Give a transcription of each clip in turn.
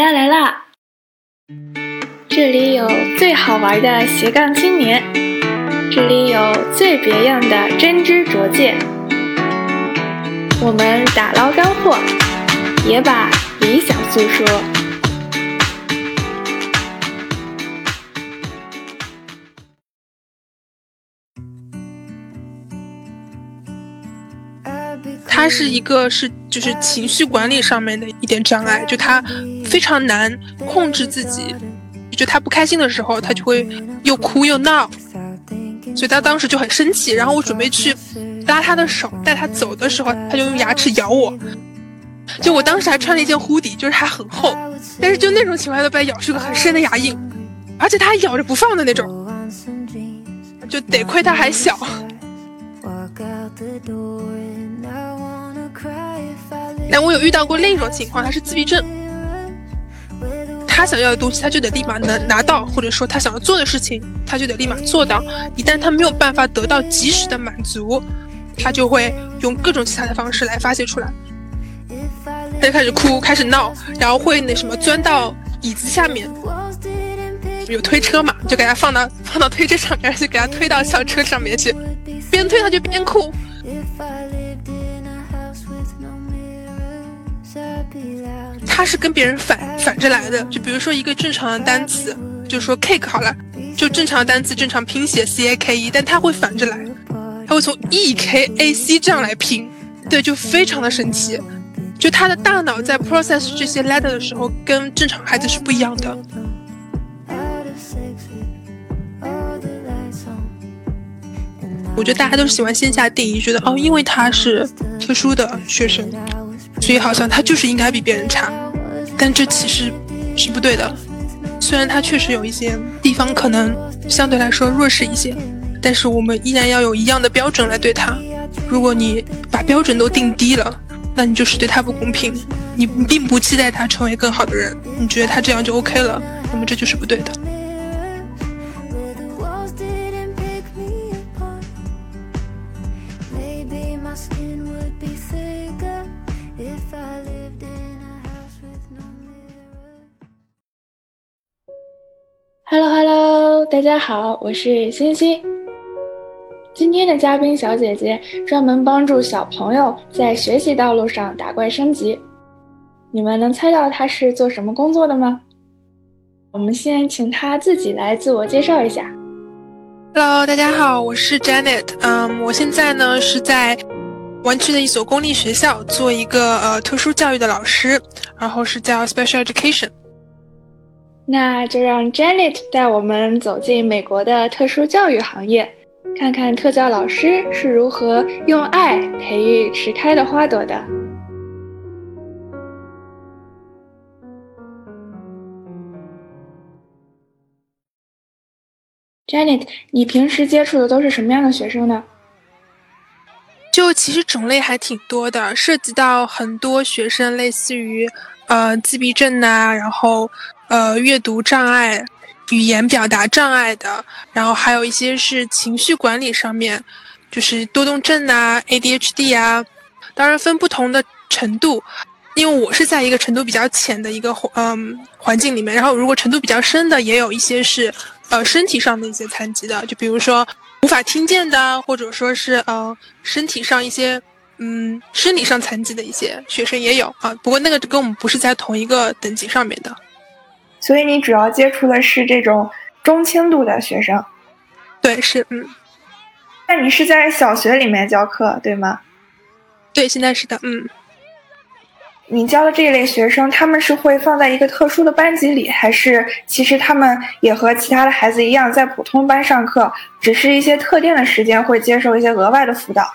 来啦来啦！这里有最好玩的斜杠青年，这里有最别样的真知灼见。我们打捞干货，也把理想诉说。他是一个是就是情绪管理上面的一点障碍，就他非常难控制自己，就他不开心的时候，他就会又哭又闹，所以他当时就很生气。然后我准备去拉他的手带他走的时候，他就用牙齿咬我。就我当时还穿了一件护底，就是还很厚，但是就那种情况下都被咬出个很深的牙印，而且他还咬着不放的那种，就得亏他还小。但我有遇到过另一种情况，他是自闭症，他想要的东西他就得立马能拿到，或者说他想要做的事情他就得立马做到。一旦他没有办法得到及时的满足，他就会用各种其他的方式来发泄出来。他就开始哭，开始闹，然后会那什么钻到椅子下面，有推车嘛，就给他放到放到推车上面，就给他推到校车上面去，边推他就边哭。他是跟别人反反着来的，就比如说一个正常的单词，就说 cake 好了，就正常的单词正常拼写 c a k e，但他会反着来，他会从 e k a c 这样来拼，对，就非常的神奇，就他的大脑在 process 这些 letter 的时候，跟正常孩子是不一样的。我觉得大家都喜欢线下定义，觉得哦，因为他是特殊的学生。所以好像他就是应该比别人差，但这其实是不对的。虽然他确实有一些地方可能相对来说弱势一些，但是我们依然要有一样的标准来对他。如果你把标准都定低了，那你就是对他不公平。你并不期待他成为更好的人，你觉得他这样就 OK 了，那么这就是不对的。大家好，我是欣欣。今天的嘉宾小姐姐专门帮助小朋友在学习道路上打怪升级。你们能猜到她是做什么工作的吗？我们先请她自己来自我介绍一下。Hello，大家好，我是 Janet。嗯，我现在呢是在湾区的一所公立学校做一个呃特殊教育的老师，然后是叫 Special Education。那就让 Janet 带我们走进美国的特殊教育行业，看看特教老师是如何用爱培育迟开的花朵的。Janet，你平时接触的都是什么样的学生呢？其实种类还挺多的，涉及到很多学生，类似于呃自闭症呐，然后。呃，阅读障碍、语言表达障碍的，然后还有一些是情绪管理上面，就是多动症啊、ADHD 啊，当然分不同的程度。因为我是在一个程度比较浅的一个嗯环境里面，然后如果程度比较深的，也有一些是呃身体上的一些残疾的，就比如说无法听见的，或者说是呃身体上一些嗯生理上残疾的一些学生也有啊。不过那个跟我们不是在同一个等级上面的。所以你主要接触的是这种中轻度的学生，对，是，嗯。那你是在小学里面教课，对吗？对，现在是的，嗯。你教的这一类学生，他们是会放在一个特殊的班级里，还是其实他们也和其他的孩子一样，在普通班上课，只是一些特定的时间会接受一些额外的辅导？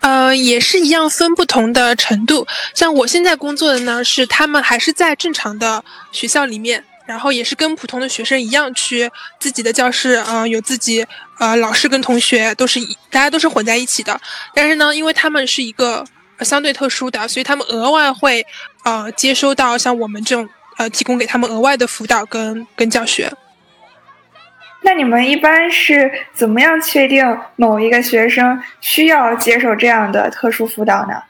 呃，也是一样，分不同的程度。像我现在工作的呢，是他们还是在正常的学校里面，然后也是跟普通的学生一样去自己的教室，嗯，有自己呃老师跟同学都是大家都是混在一起的。但是呢，因为他们是一个相对特殊的，所以他们额外会呃接收到像我们这种呃提供给他们额外的辅导跟跟教学。那你们一般是怎么样确定某一个学生需要接受这样的特殊辅导呢？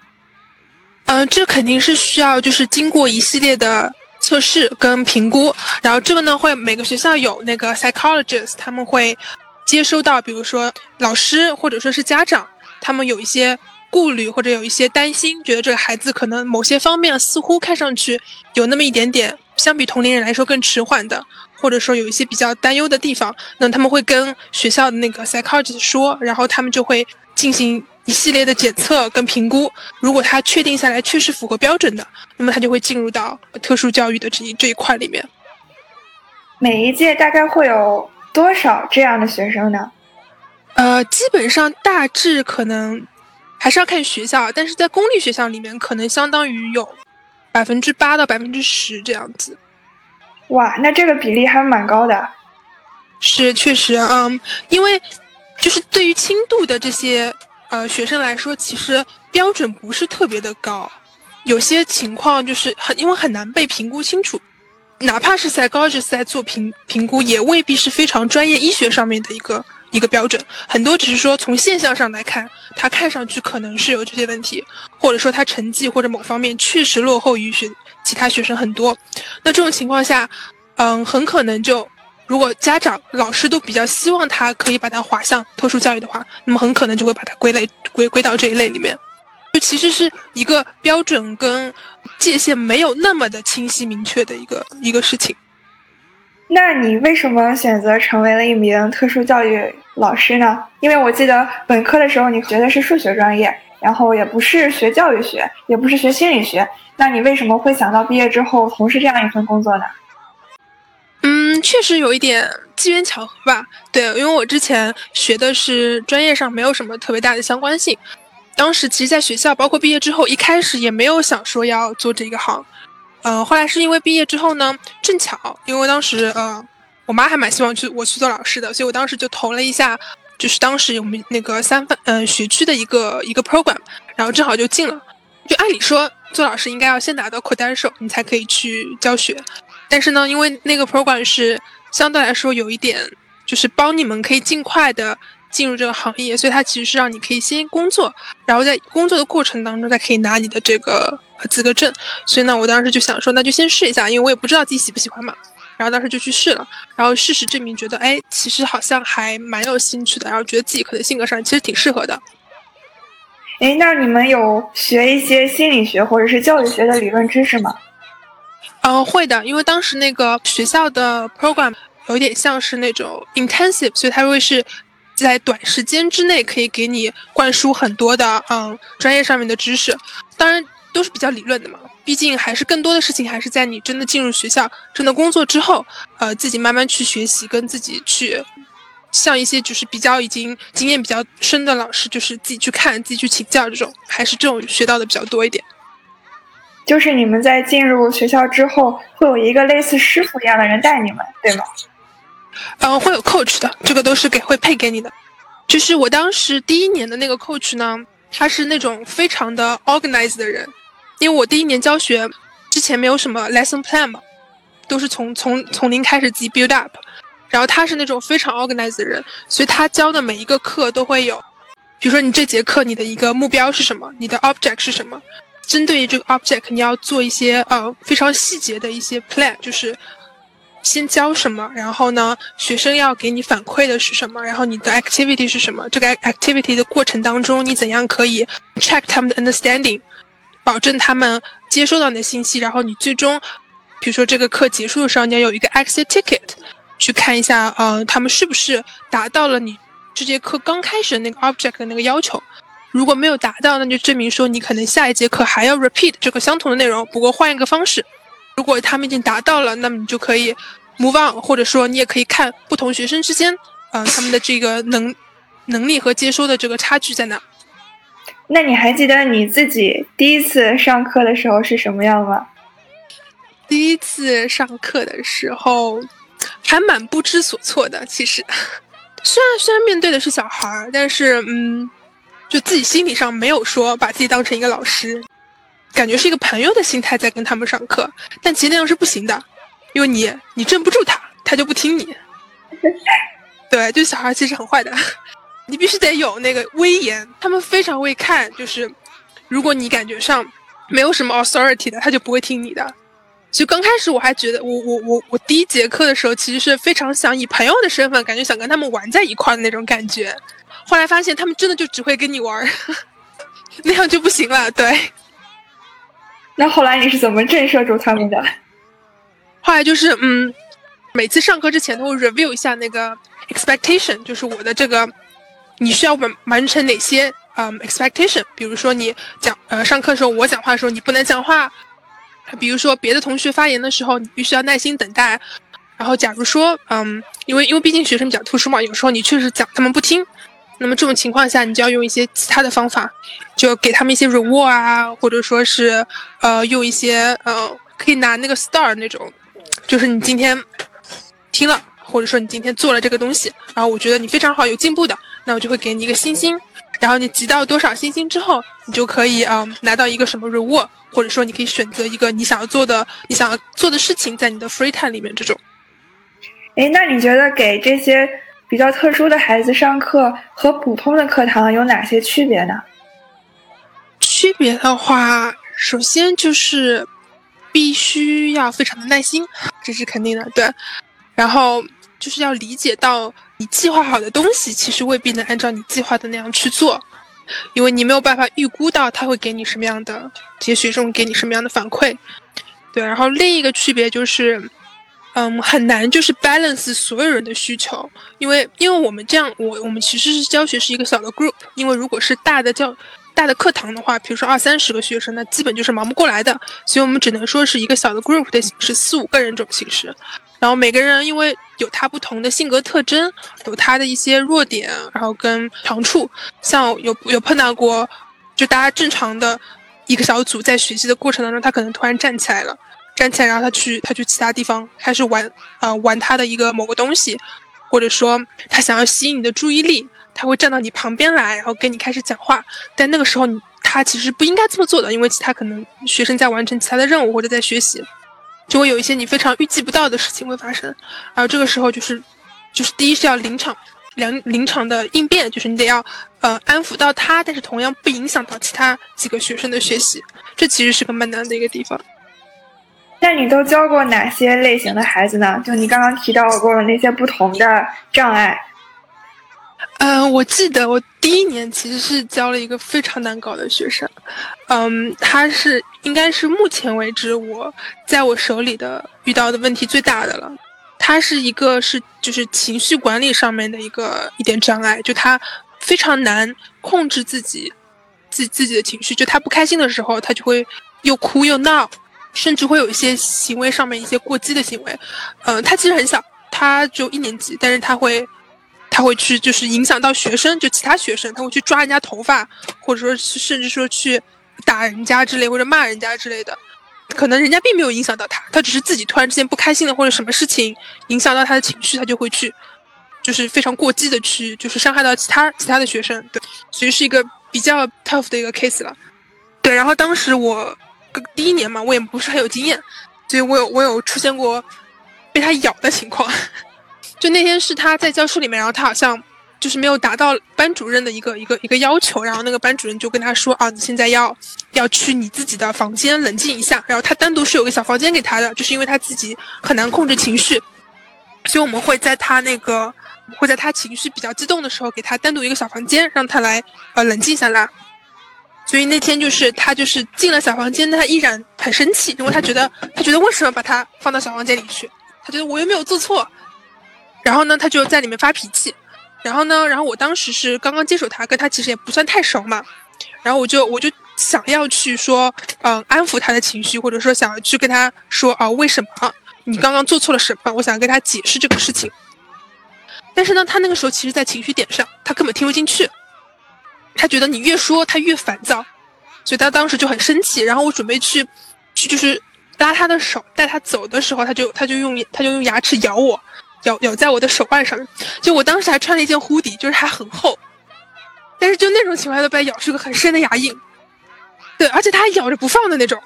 嗯，这肯定是需要就是经过一系列的测试跟评估，然后这个呢会每个学校有那个 psychologist，他们会接收到，比如说老师或者说是家长，他们有一些顾虑或者有一些担心，觉得这个孩子可能某些方面似乎看上去有那么一点点，相比同龄人来说更迟缓的，或者说有一些比较担忧的地方，那他们会跟学校的那个 psychologist 说，然后他们就会进行。一系列的检测跟评估，如果他确定下来确实符合标准的，那么他就会进入到特殊教育的这一这一块里面。每一届大概会有多少这样的学生呢？呃，基本上大致可能还是要看学校，但是在公立学校里面，可能相当于有百分之八到百分之十这样子。哇，那这个比例还蛮高的。是，确实，嗯，因为就是对于轻度的这些。呃，学生来说，其实标准不是特别的高，有些情况就是很因为很难被评估清楚，哪怕是在高职在做评评估，也未必是非常专业医学上面的一个一个标准，很多只是说从现象上来看，他看上去可能是有这些问题，或者说他成绩或者某方面确实落后于学其他学生很多，那这种情况下，嗯，很可能就。如果家长、老师都比较希望他可以把他划向特殊教育的话，那么很可能就会把它归类归归到这一类里面，就其实是一个标准跟界限没有那么的清晰明确的一个一个事情。那你为什么选择成为了一名特殊教育老师呢？因为我记得本科的时候你学的是数学专业，然后也不是学教育学，也不是学心理学，那你为什么会想到毕业之后从事这样一份工作呢？嗯，确实有一点机缘巧合吧。对，因为我之前学的是专业上没有什么特别大的相关性。当时其实在学校，包括毕业之后，一开始也没有想说要做这个行。呃，后来是因为毕业之后呢，正巧因为当时呃，我妈还蛮希望去我去做老师的，所以我当时就投了一下，就是当时我们那个三分嗯学区的一个一个 program，然后正好就进了。就按理说做老师应该要先拿到 credential，你才可以去教学。但是呢，因为那个 program 是相对来说有一点，就是帮你们可以尽快的进入这个行业，所以它其实是让你可以先工作，然后在工作的过程当中再可以拿你的这个资格证。所以呢，我当时就想说，那就先试一下，因为我也不知道自己喜不喜欢嘛。然后当时就去试了，然后事实证明，觉得哎，其实好像还蛮有兴趣的，然后觉得自己可能性格上其实挺适合的。哎，那你们有学一些心理学或者是教育学的理论知识吗？嗯，会的，因为当时那个学校的 program 有点像是那种 intensive，所以它会是在短时间之内可以给你灌输很多的嗯专业上面的知识，当然都是比较理论的嘛。毕竟还是更多的事情还是在你真的进入学校、真的工作之后，呃，自己慢慢去学习，跟自己去像一些就是比较已经经验比较深的老师，就是自己去看、自己去请教这种，还是这种学到的比较多一点。就是你们在进入学校之后，会有一个类似师傅一样的人带你们，对吗？嗯，会有 coach 的，这个都是给会配给你的。就是我当时第一年的那个 coach 呢，他是那种非常的 organized 的人，因为我第一年教学之前没有什么 lesson plan 嘛，都是从从从零开始自己 build up，然后他是那种非常 organized 的人，所以他教的每一个课都会有，比如说你这节课你的一个目标是什么，你的 object 是什么。针对于这个 object，你要做一些呃非常细节的一些 plan，就是先教什么，然后呢，学生要给你反馈的是什么，然后你的 activity 是什么，这个 activity 的过程当中，你怎样可以 check 他们的 understanding，保证他们接收到你的信息，然后你最终，比如说这个课结束的时候，你要有一个 exit ticket，去看一下，呃，他们是不是达到了你这节课刚开始的那个 object 的那个要求。如果没有达到，那就证明说你可能下一节课还要 repeat 这个相同的内容，不过换一个方式。如果他们已经达到了，那么你就可以 move on，或者说你也可以看不同学生之间，嗯，他们的这个能能力和接收的这个差距在哪。那你还记得你自己第一次上课的时候是什么样吗？第一次上课的时候还蛮不知所措的，其实，虽然虽然面对的是小孩儿，但是嗯。就自己心理上没有说把自己当成一个老师，感觉是一个朋友的心态在跟他们上课，但其实那样是不行的，因为你你镇不住他，他就不听你。对，就小孩其实很坏的，你必须得有那个威严，他们非常会看，就是如果你感觉上没有什么 authority 的，他就不会听你的。就刚开始我还觉得，我我我我第一节课的时候，其实是非常想以朋友的身份，感觉想跟他们玩在一块的那种感觉。后来发现他们真的就只会跟你玩，那样就不行了。对。那后来你是怎么震慑住他们的？后来就是嗯，每次上课之前都会 review 一下那个 expectation，就是我的这个你需要完完成哪些嗯 expectation。比如说你讲呃上课的时候我讲话的时候你不能讲话，比如说别的同学发言的时候你必须要耐心等待。然后假如说嗯，因为因为毕竟学生比较特殊嘛，有时候你确实讲他们不听。那么这种情况下，你就要用一些其他的方法，就给他们一些 reward 啊，或者说是，呃，用一些呃，可以拿那个 star 那种，就是你今天听了，或者说你今天做了这个东西，然后我觉得你非常好，有进步的，那我就会给你一个星星，然后你集到多少星星之后，你就可以啊拿到一个什么 reward，或者说你可以选择一个你想要做的、你想要做的事情，在你的 free time 里面这种。哎，那你觉得给这些？比较特殊的孩子上课和普通的课堂有哪些区别呢？区别的话，首先就是必须要非常的耐心，这是肯定的，对。然后就是要理解到，你计划好的东西其实未必能按照你计划的那样去做，因为你没有办法预估到他会给你什么样的这些学生给你什么样的反馈，对。然后另一个区别就是。嗯，很难就是 balance 所有人的需求，因为因为我们这样，我我们其实是教学是一个小的 group，因为如果是大的教大的课堂的话，比如说二三十个学生，那基本就是忙不过来的，所以我们只能说是一个小的 group 的形式，四五个人这种形式，然后每个人因为有他不同的性格特征，有他的一些弱点，然后跟长处，像有有碰到过，就大家正常的一个小组在学习的过程当中，他可能突然站起来了。站起来，然后他去，他去其他地方开始玩，呃，玩他的一个某个东西，或者说他想要吸引你的注意力，他会站到你旁边来，然后跟你开始讲话。但那个时候，你他其实不应该这么做的，因为其他可能学生在完成其他的任务或者在学习，就会有一些你非常预计不到的事情会发生。而这个时候就是，就是第一是要临场，临临场的应变，就是你得要呃安抚到他，但是同样不影响到其他几个学生的学习。这其实是个蛮难的一个地方。那你都教过哪些类型的孩子呢？就你刚刚提到过的那些不同的障碍。嗯，我记得我第一年其实是教了一个非常难搞的学生。嗯，他是应该是目前为止我在我手里的遇到的问题最大的了。他是一个是就是情绪管理上面的一个一点障碍，就他非常难控制自己自自己的情绪。就他不开心的时候，他就会又哭又闹。甚至会有一些行为上面一些过激的行为，嗯，他其实很小，他只有一年级，但是他会，他会去就是影响到学生，就其他学生，他会去抓人家头发，或者说甚至说去打人家之类或者骂人家之类的，可能人家并没有影响到他，他只是自己突然之间不开心了或者什么事情影响到他的情绪，他就会去，就是非常过激的去就是伤害到其他其他的学生，对，所以是一个比较 tough 的一个 case 了，对，然后当时我。第一年嘛，我也不是很有经验，所以我有我有出现过被他咬的情况。就那天是他在教室里面，然后他好像就是没有达到班主任的一个一个一个要求，然后那个班主任就跟他说啊，你现在要要去你自己的房间冷静一下。然后他单独是有个小房间给他的，就是因为他自己很难控制情绪，所以我们会在他那个会在他情绪比较激动的时候，给他单独一个小房间，让他来呃冷静下来。所以那天就是他就是进了小房间，他依然很生气，因为他觉得他觉得为什么把他放到小房间里去？他觉得我又没有做错。然后呢，他就在里面发脾气。然后呢，然后我当时是刚刚接手他，跟他其实也不算太熟嘛。然后我就我就想要去说，嗯，安抚他的情绪，或者说想要去跟他说啊，为什么你刚刚做错了什么？我想跟他解释这个事情。但是呢，他那个时候其实，在情绪点上，他根本听不进去。他觉得你越说他越烦躁，所以他当时就很生气。然后我准备去，去就是拉他的手带他走的时候，他就他就用他就用牙齿咬我，咬咬在我的手腕上。就我当时还穿了一件护底，就是还很厚，但是就那种情况下都被咬出个很深的牙印。对，而且它还咬着不放的那种，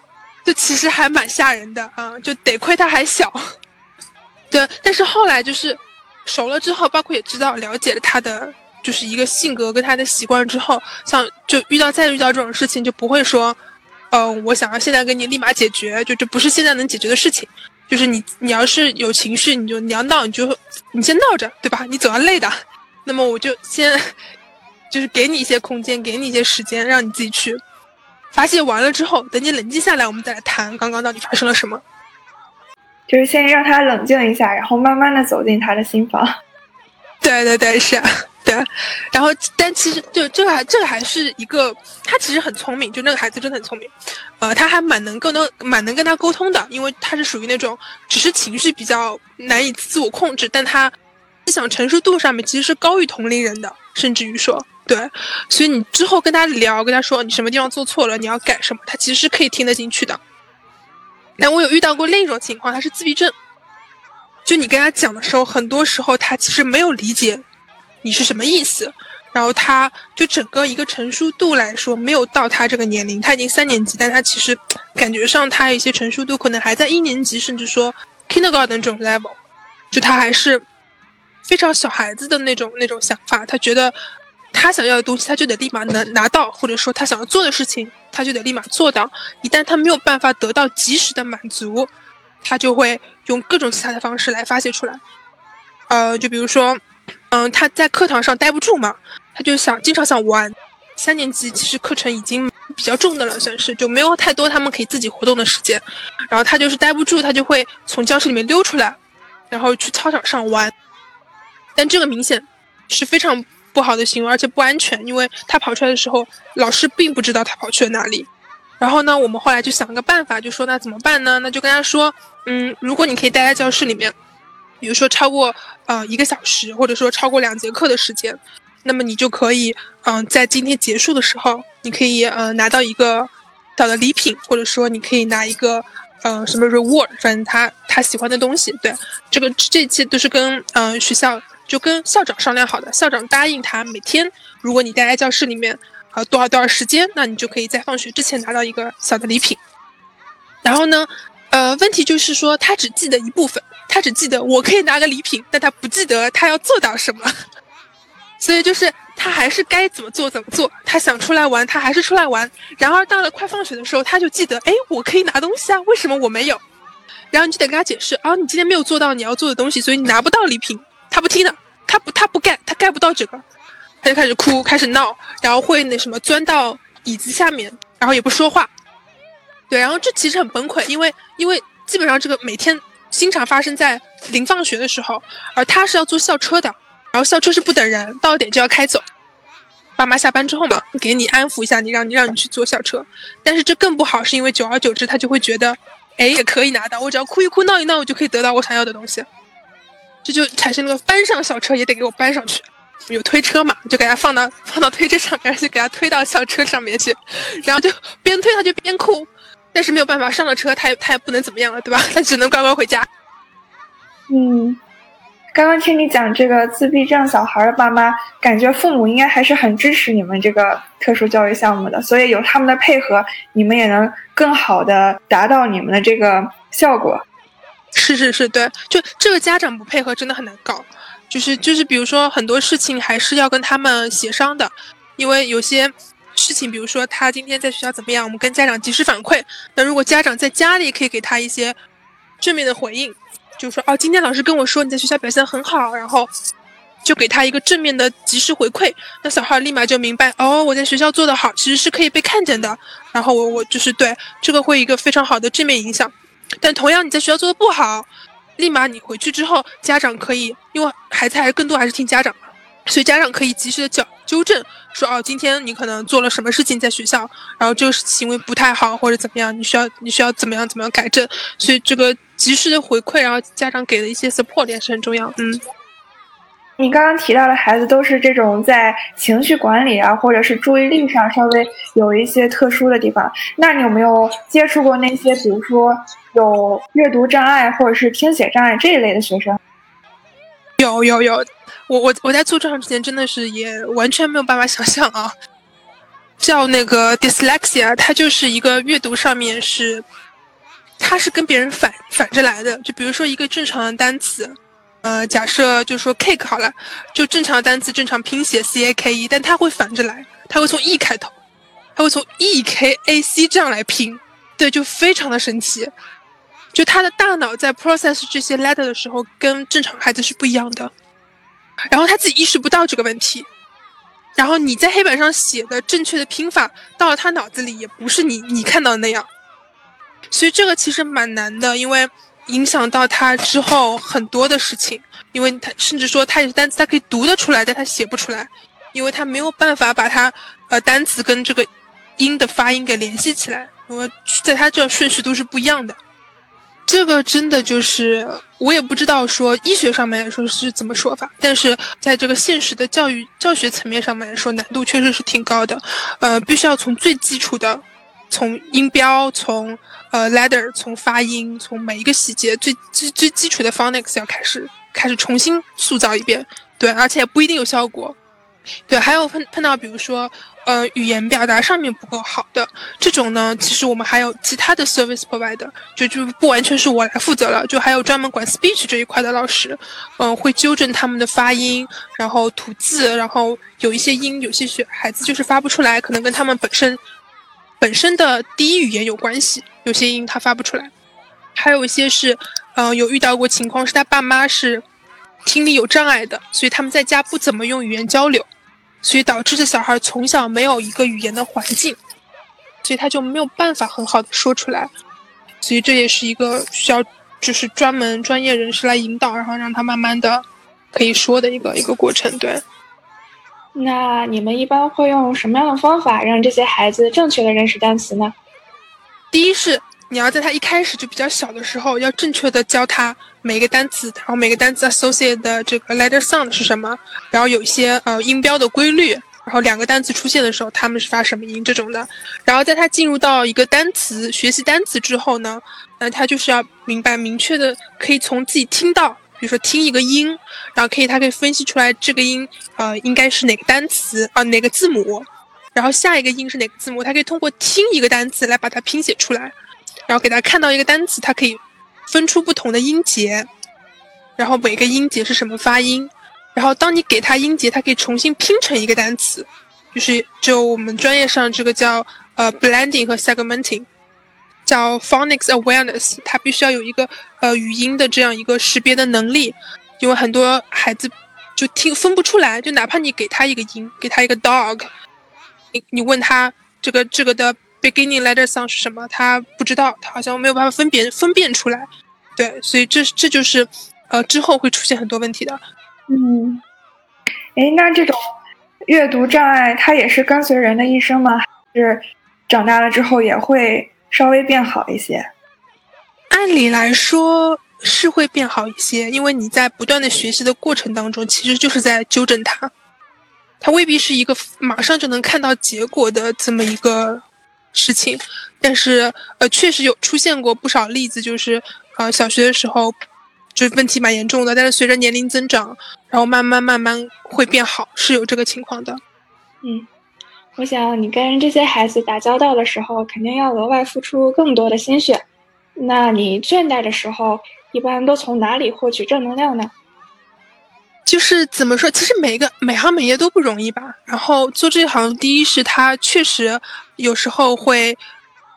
就其实还蛮吓人的啊！就得亏它还小。对，但是后来就是熟了之后，包括也知道了解了它的。就是一个性格跟它的习惯之后，像就遇到再遇到这种事情，就不会说，嗯，我想要现在给你立马解决，就这不是现在能解决的事情。就是你，你要是有情绪，你就你要闹，你就你先闹着，对吧？你总要累的。那么我就先，就是给你一些空间，给你一些时间，让你自己去发泄完了之后，等你冷静下来，我们再来谈刚刚到底发生了什么。就是先让他冷静一下，然后慢慢的走进他的心房。对对对，是。对，然后但其实就这个还这个还是一个，他其实很聪明，就那个孩子真的很聪明，呃，他还蛮能够能蛮能跟他沟通的，因为他是属于那种只是情绪比较难以自我控制，但他思想成熟度上面其实是高于同龄人的，甚至于说对，所以你之后跟他聊，跟他说你什么地方做错了，你要改什么，他其实是可以听得进去的。但我有遇到过另一种情况，他是自闭症，就你跟他讲的时候，很多时候他其实没有理解。你是什么意思？然后他就整个一个成熟度来说，没有到他这个年龄，他已经三年级，但他其实感觉上他一些成熟度可能还在一年级，甚至说 kindergarten 这种 level，就他还是非常小孩子的那种那种想法。他觉得他想要的东西，他就得立马能拿到，或者说他想要做的事情，他就得立马做到。一旦他没有办法得到及时的满足，他就会用各种其他的方式来发泄出来。呃，就比如说。嗯，他在课堂上待不住嘛，他就想经常想玩。三年级其实课程已经比较重的了，算是就没有太多他们可以自己活动的时间。然后他就是待不住，他就会从教室里面溜出来，然后去操场上玩。但这个明显是非常不好的行为，而且不安全，因为他跑出来的时候，老师并不知道他跑去了哪里。然后呢，我们后来就想了个办法，就说那怎么办呢？那就跟他说，嗯，如果你可以待在教室里面。比如说超过呃一个小时，或者说超过两节课的时间，那么你就可以嗯在今天结束的时候，你可以呃拿到一个小的礼品，或者说你可以拿一个呃什么 reward，反正他他喜欢的东西。对，这个这一切都是跟嗯学校就跟校长商量好的，校长答应他每天如果你待在教室里面啊多少多少时间，那你就可以在放学之前拿到一个小的礼品。然后呢，呃问题就是说他只记得一部分。他只记得我可以拿个礼品，但他不记得他要做到什么，所以就是他还是该怎么做怎么做。他想出来玩，他还是出来玩。然而到了快放学的时候，他就记得，哎，我可以拿东西啊，为什么我没有？然后你就得跟他解释啊，你今天没有做到你要做的东西，所以你拿不到礼品。他不听的，他不他不干，他干不到这个，他就开始哭，开始闹，然后会那什么钻到椅子下面，然后也不说话。对，然后这其实很崩溃，因为因为基本上这个每天。经常发生在临放学的时候，而他是要坐校车的，然后校车是不等人，到点就要开走。爸妈下班之后嘛，给你安抚一下，你让你让你去坐校车。但是这更不好，是因为久而久之，他就会觉得，哎，也可以拿到，我只要哭一哭闹一闹，我就可以得到我想要的东西。这就产生了搬上校车也得给我搬上去，有推车嘛，就给他放到放到推车上面，就给他推到校车上面去，然后就边推他就边哭。但是没有办法，上了车他也他也不能怎么样了，对吧？他只能乖乖回家。嗯，刚刚听你讲这个自闭症小孩的爸妈，感觉父母应该还是很支持你们这个特殊教育项目的，所以有他们的配合，你们也能更好的达到你们的这个效果。是是是，对，就这个家长不配合真的很难搞，就是就是比如说很多事情还是要跟他们协商的，因为有些。事情，比如说他今天在学校怎么样，我们跟家长及时反馈。那如果家长在家里可以给他一些正面的回应，就说哦，今天老师跟我说你在学校表现很好，然后就给他一个正面的及时回馈，那小孩立马就明白哦，我在学校做得好，其实是可以被看见的。然后我我就是对这个会一个非常好的正面影响。但同样你在学校做的不好，立马你回去之后，家长可以，因为孩子还是更多还是听家长嘛，所以家长可以及时的教。纠正说哦，今天你可能做了什么事情在学校，然后这个行为不太好或者怎么样，你需要你需要怎么样怎么样改正，所以这个及时的回馈，然后家长给的一些 support 也是很重要。嗯，你刚刚提到的孩子都是这种在情绪管理啊，或者是注意力上稍微有一些特殊的地方，那你有没有接触过那些比如说有阅读障碍或者是听写障碍这一类的学生？有有有。我我我在做这行之前真的是也完全没有办法想象啊，叫那个 dyslexia，它就是一个阅读上面是，它是跟别人反反着来的。就比如说一个正常的单词，呃，假设就说 cake 好了，就正常的单词正常拼写 c a k e，但它会反着来，它会从 e 开头，它会从 E K A C 这样来拼，对，就非常的神奇。就他的大脑在 process 这些 letter 的时候，跟正常孩子是不一样的。然后他自己意识不到这个问题，然后你在黑板上写的正确的拼法，到了他脑子里也不是你你看到的那样。所以这个其实蛮难的，因为影响到他之后很多的事情。因为他甚至说他有些单词他可以读得出来，但他写不出来，因为他没有办法把他呃单词跟这个音的发音给联系起来，因为在他这顺序都是不一样的。这个真的就是我也不知道说医学上面来说是怎么说法，但是在这个现实的教育教学层面上面来说，难度确实是挺高的。呃，必须要从最基础的，从音标，从呃 letter，从发音，从每一个细节最最最基础的 phonics 要开始开始重新塑造一遍，对，而且不一定有效果。对，还有碰碰到比如说。呃，语言表达上面不够好的这种呢，其实我们还有其他的 service provider，就就不完全是我来负责了，就还有专门管 speech 这一块的老师，嗯，会纠正他们的发音，然后吐字，然后有一些音，有些学孩子就是发不出来，可能跟他们本身本身的第一语言有关系，有些音他发不出来，还有一些是，嗯，有遇到过情况是他爸妈是听力有障碍的，所以他们在家不怎么用语言交流。所以导致这小孩从小没有一个语言的环境，所以他就没有办法很好的说出来，所以这也是一个需要就是专门专业人士来引导，然后让他慢慢的可以说的一个一个过程。对。那你们一般会用什么样的方法让这些孩子正确的认识单词呢？第一是。你要在他一开始就比较小的时候，要正确的教他每个单词，然后每个单词 associated 的这个 letter sound 是什么，然后有一些呃音标的规律，然后两个单词出现的时候，他们是发什么音这种的。然后在他进入到一个单词学习单词之后呢，那他就是要明白明确的可以从自己听到，比如说听一个音，然后可以他可以分析出来这个音呃应该是哪个单词啊哪个字母，然后下一个音是哪个字母，他可以通过听一个单词来把它拼写出来。然后给他看到一个单词，他可以分出不同的音节，然后每个音节是什么发音。然后当你给他音节，他可以重新拼成一个单词，就是就我们专业上这个叫呃 blending 和 segmenting，叫 phonics awareness。他必须要有一个呃语音的这样一个识别的能力，因为很多孩子就听分不出来，就哪怕你给他一个音，给他一个 dog，你你问他这个这个的。Beginning letter sound 是什么？他不知道，他好像没有办法分辨分辨出来。对，所以这这就是呃之后会出现很多问题的。嗯，哎，那这种阅读障碍，它也是跟随人的一生吗？还是长大了之后也会稍微变好一些？按理来说是会变好一些，因为你在不断的学习的过程当中，其实就是在纠正它。它未必是一个马上就能看到结果的这么一个。事情，但是呃，确实有出现过不少例子，就是呃，小学的时候就问题蛮严重的，但是随着年龄增长，然后慢慢慢慢会变好，是有这个情况的。嗯，我想你跟这些孩子打交道的时候，肯定要额外付出更多的心血。那你倦怠的时候，一般都从哪里获取正能量呢？就是怎么说，其实每个每行每业都不容易吧。然后做这一行，第一是他确实有时候会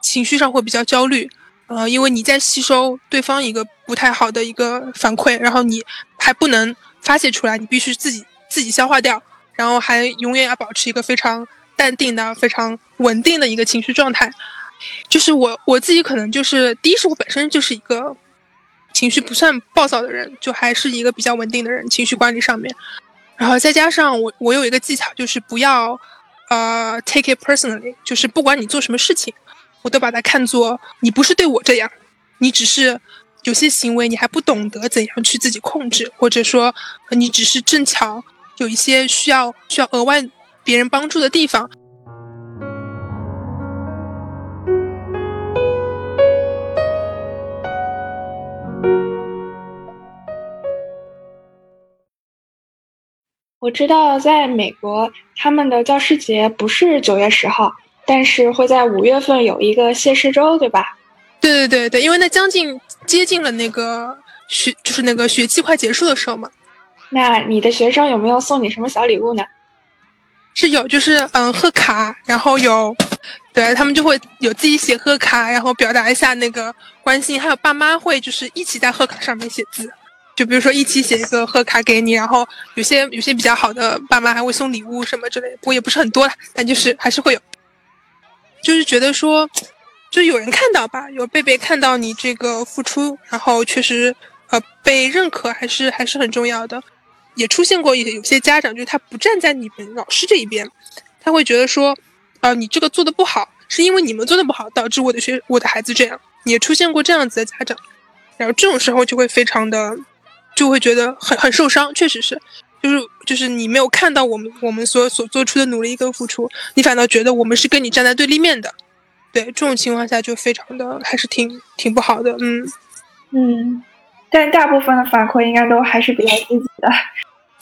情绪上会比较焦虑，呃，因为你在吸收对方一个不太好的一个反馈，然后你还不能发泄出来，你必须自己自己消化掉，然后还永远要保持一个非常淡定的、非常稳定的一个情绪状态。就是我我自己可能就是第一是我本身就是一个。情绪不算暴躁的人，就还是一个比较稳定的人，情绪管理上面。然后再加上我，我有一个技巧，就是不要，呃，take it personally，就是不管你做什么事情，我都把它看作你不是对我这样，你只是有些行为你还不懂得怎样去自己控制，或者说你只是正巧有一些需要需要额外别人帮助的地方。我知道，在美国，他们的教师节不是九月十号，但是会在五月份有一个谢师周，对吧？对对对对，因为那将近接近了那个学，就是那个学期快结束的时候嘛。那你的学生有没有送你什么小礼物呢？是有，就是嗯，贺卡，然后有对他们就会有自己写贺卡，然后表达一下那个关心，还有爸妈会就是一起在贺卡上面写字，就比如说一起写一个贺卡给你，然后有些有些比较好的爸妈还会送礼物什么之类的，不过也不是很多了，但就是还是会有，就是觉得说，就有人看到吧，有贝贝看到你这个付出，然后确实呃被认可，还是还是很重要的。也出现过有有些家长，就是他不站在你们老师这一边，他会觉得说，呃，你这个做的不好，是因为你们做的不好，导致我的学我的孩子这样。也出现过这样子的家长，然后这种时候就会非常的，就会觉得很很受伤。确实是，就是就是你没有看到我们我们所所做出的努力跟付出，你反倒觉得我们是跟你站在对立面的。对这种情况下就非常的还是挺挺不好的。嗯嗯。但大部分的反馈应该都还是比较积极的。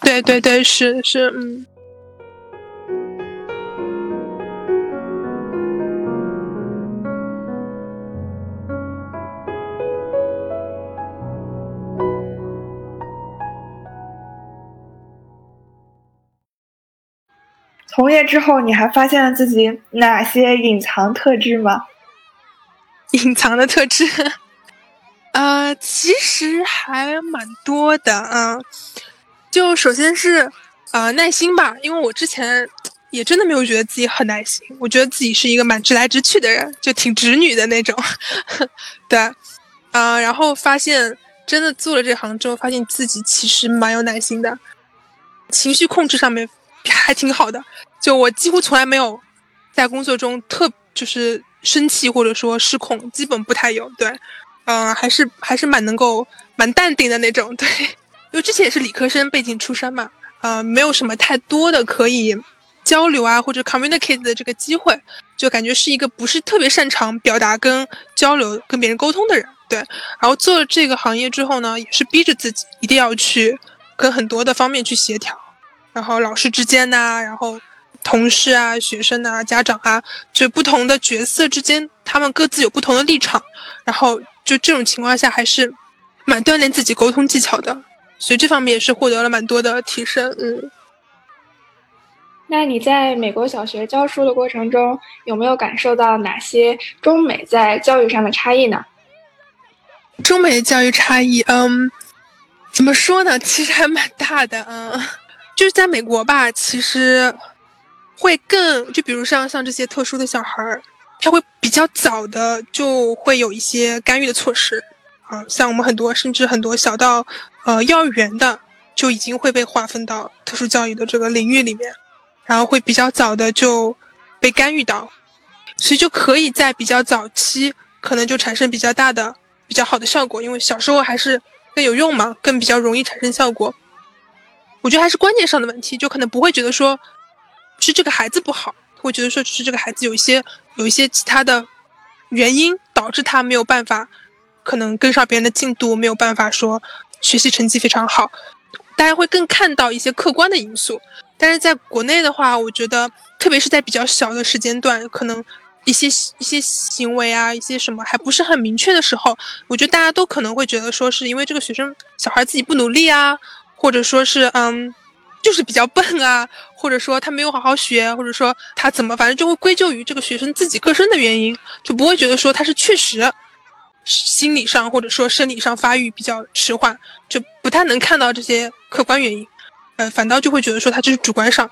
对对对，是是，嗯。从业之后，你还发现了自己哪些隐藏特质吗？隐藏的特质。呃，其实还蛮多的啊。就首先是呃耐心吧，因为我之前也真的没有觉得自己很耐心，我觉得自己是一个蛮直来直去的人，就挺直女的那种。对，呃，然后发现真的做了这行之后，发现自己其实蛮有耐心的，情绪控制上面还挺好的。就我几乎从来没有在工作中特就是生气或者说失控，基本不太有。对。嗯，还是还是蛮能够蛮淡定的那种，对，因为之前也是理科生背景出身嘛，呃，没有什么太多的可以交流啊或者 communicate 的这个机会，就感觉是一个不是特别擅长表达跟交流跟别人沟通的人，对。然后做了这个行业之后呢，也是逼着自己一定要去跟很多的方面去协调，然后老师之间呐，然后同事啊、学生啊、家长啊，就不同的角色之间，他们各自有不同的立场，然后。就这种情况下，还是蛮锻炼自己沟通技巧的，所以这方面也是获得了蛮多的提升。嗯，那你在美国小学教书的过程中，有没有感受到哪些中美在教育上的差异呢？中美教育差异，嗯，怎么说呢？其实还蛮大的。嗯，就是在美国吧，其实会更，就比如像像这些特殊的小孩儿。他会比较早的就会有一些干预的措施，啊，像我们很多甚至很多小到呃幼儿园的就已经会被划分到特殊教育的这个领域里面，然后会比较早的就被干预到，所以就可以在比较早期可能就产生比较大的比较好的效果，因为小时候还是更有用嘛，更比较容易产生效果。我觉得还是观念上的问题，就可能不会觉得说是这个孩子不好。会觉得说，只是这个孩子有一些有一些其他的原因导致他没有办法，可能跟上别人的进度，没有办法说学习成绩非常好。大家会更看到一些客观的因素。但是在国内的话，我觉得，特别是在比较小的时间段，可能一些一些行为啊，一些什么还不是很明确的时候，我觉得大家都可能会觉得说，是因为这个学生小孩自己不努力啊，或者说是嗯。就是比较笨啊，或者说他没有好好学，或者说他怎么，反正就会归咎于这个学生自己个身的原因，就不会觉得说他是确实心理上或者说生理上发育比较迟缓，就不太能看到这些客观原因，呃，反倒就会觉得说他就是主观上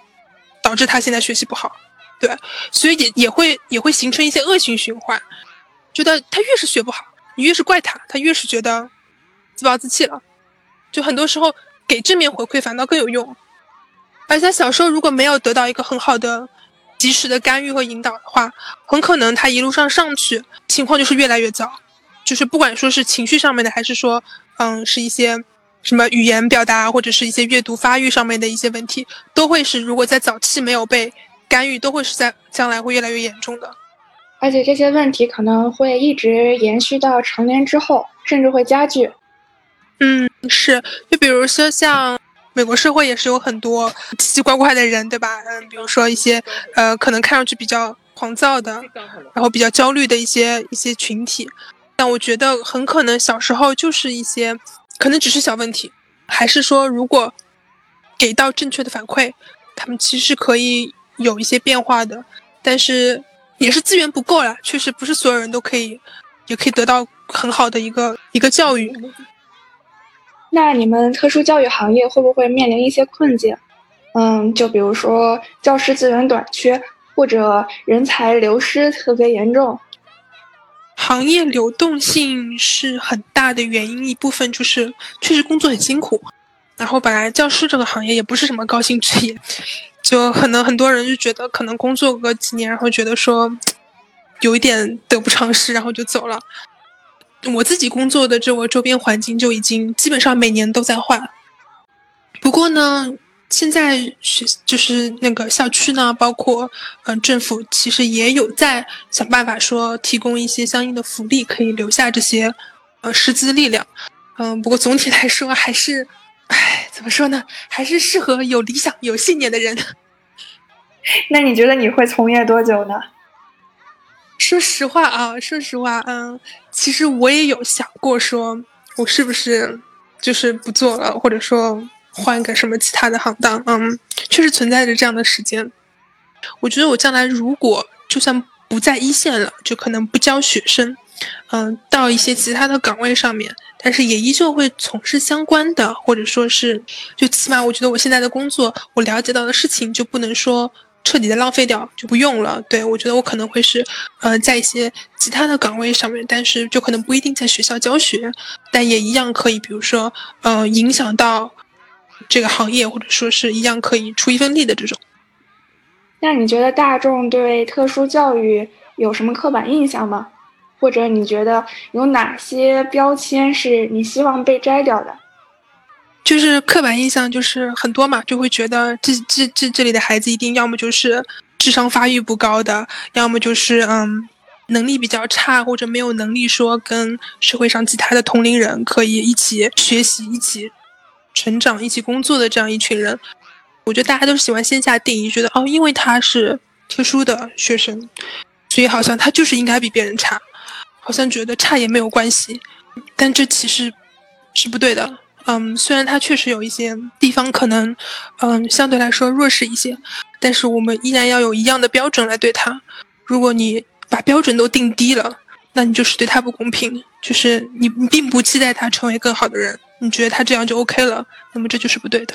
导致他现在学习不好，对，所以也也会也会形成一些恶性循环，觉得他越是学不好，你越是怪他，他越是觉得自暴自弃了，就很多时候给正面回馈反倒更有用。而且小时候如果没有得到一个很好的、及时的干预和引导的话，很可能他一路上上去情况就是越来越糟，就是不管说是情绪上面的，还是说，嗯，是一些什么语言表达或者是一些阅读发育上面的一些问题，都会是如果在早期没有被干预，都会是在将来会越来越严重的。而且这些问题可能会一直延续到成年之后，甚至会加剧。嗯，是，就比如说像。美国社会也是有很多奇奇怪怪的人，对吧？嗯，比如说一些呃，可能看上去比较狂躁的，然后比较焦虑的一些一些群体。但我觉得很可能小时候就是一些，可能只是小问题，还是说如果给到正确的反馈，他们其实可以有一些变化的。但是也是资源不够了，确实不是所有人都可以，也可以得到很好的一个一个教育。那你们特殊教育行业会不会面临一些困境？嗯，就比如说教师资源短缺，或者人才流失特别严重。行业流动性是很大的原因，一部分就是确实工作很辛苦，然后本来教师这个行业也不是什么高薪职业，就可能很多人就觉得可能工作个几年，然后觉得说有一点得不偿失，然后就走了。我自己工作的这个周边环境就已经基本上每年都在换，不过呢。现在学就是那个校区呢，包括嗯政府，其实也有在想办法说提供一些相应的福利，可以留下这些呃师资力量。嗯，不过总体来说还是，唉，怎么说呢？还是适合有理想、有信念的人。那你觉得你会从业多久呢？说实话啊，说实话，嗯，其实我也有想过，说我是不是就是不做了，或者说。换个什么其他的行当，嗯，确实存在着这样的时间。我觉得我将来如果就算不在一线了，就可能不教学生，嗯，到一些其他的岗位上面，但是也依旧会从事相关的，或者说是，就起码我觉得我现在的工作，我了解到的事情就不能说彻底的浪费掉，就不用了。对我觉得我可能会是，呃，在一些其他的岗位上面，但是就可能不一定在学校教学，但也一样可以，比如说，呃，影响到。这个行业或者说是一样可以出一份力的这种。那你觉得大众对特殊教育有什么刻板印象吗？或者你觉得有哪些标签是你希望被摘掉的？就是刻板印象就是很多嘛，就会觉得这这这这里的孩子一定要么就是智商发育不高的，要么就是嗯能力比较差或者没有能力说跟社会上其他的同龄人可以一起学习一起。成长一起工作的这样一群人，我觉得大家都是喜欢先下定义，觉得哦，因为他是特殊的学生，所以好像他就是应该比别人差，好像觉得差也没有关系，但这其实是不对的。嗯，虽然他确实有一些地方可能，嗯，相对来说弱势一些，但是我们依然要有一样的标准来对他。如果你把标准都定低了，那你就是对他不公平，就是你并不期待他成为更好的人。你觉得他这样就 OK 了？那么这就是不对的。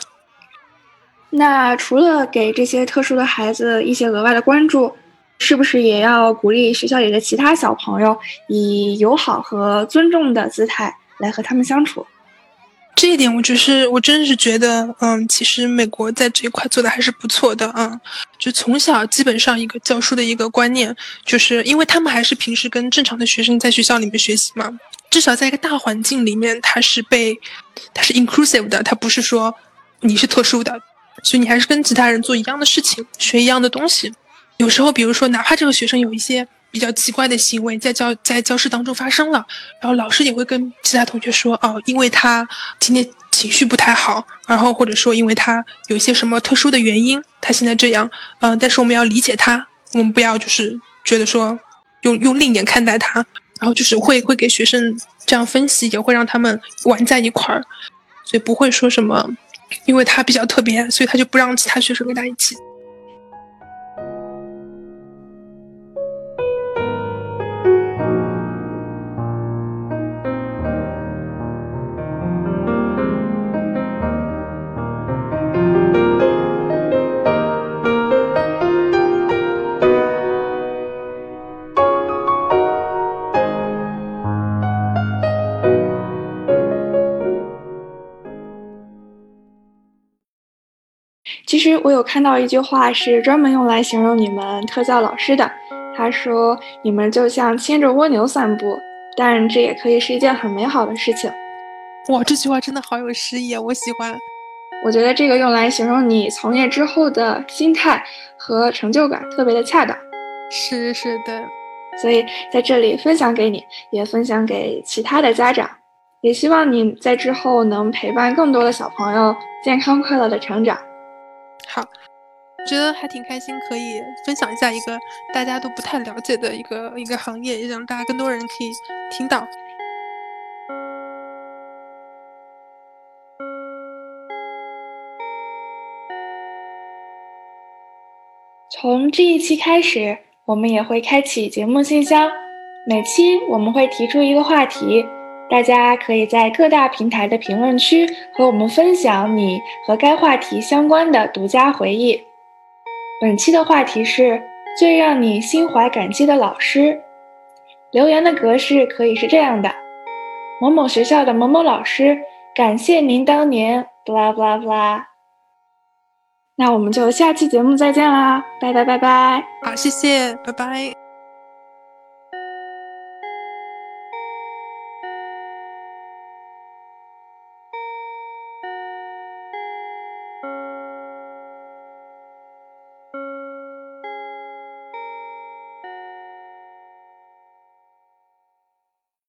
那除了给这些特殊的孩子一些额外的关注，是不是也要鼓励学校里的其他小朋友以友好和尊重的姿态来和他们相处？这一点，我只是我真是觉得，嗯，其实美国在这一块做的还是不错的啊。就从小基本上一个教书的一个观念，就是因为他们还是平时跟正常的学生在学校里面学习嘛。至少在一个大环境里面，他是被，他是 inclusive 的，他不是说你是特殊的，所以你还是跟其他人做一样的事情，学一样的东西。有时候，比如说，哪怕这个学生有一些比较奇怪的行为在教在教室当中发生了，然后老师也会跟其他同学说，哦，因为他今天情绪不太好，然后或者说因为他有一些什么特殊的原因，他现在这样，嗯，但是我们要理解他，我们不要就是觉得说用用另眼看待他。然后就是会会给学生这样分析，也会让他们玩在一块儿，所以不会说什么，因为他比较特别，所以他就不让其他学生跟他一起。我有看到一句话是专门用来形容你们特教老师的，他说你们就像牵着蜗牛散步，但这也可以是一件很美好的事情。哇，这句话真的好有诗意啊，我喜欢。我觉得这个用来形容你从业之后的心态和成就感特别的恰当。是是的，所以在这里分享给你，也分享给其他的家长，也希望你在之后能陪伴更多的小朋友健康快乐的成长。好，觉得还挺开心，可以分享一下一个大家都不太了解的一个一个行业，也让大家更多人可以听到。从这一期开始，我们也会开启节目信箱，每期我们会提出一个话题，大家可以在各大平台的评论区和我们分享你和该话题相关的独家回忆。本期的话题是最让你心怀感激的老师。留言的格式可以是这样的：某某学校的某某老师，感谢您当年，blah blah blah。那我们就下期节目再见啦，拜拜拜拜。好，谢谢，拜拜。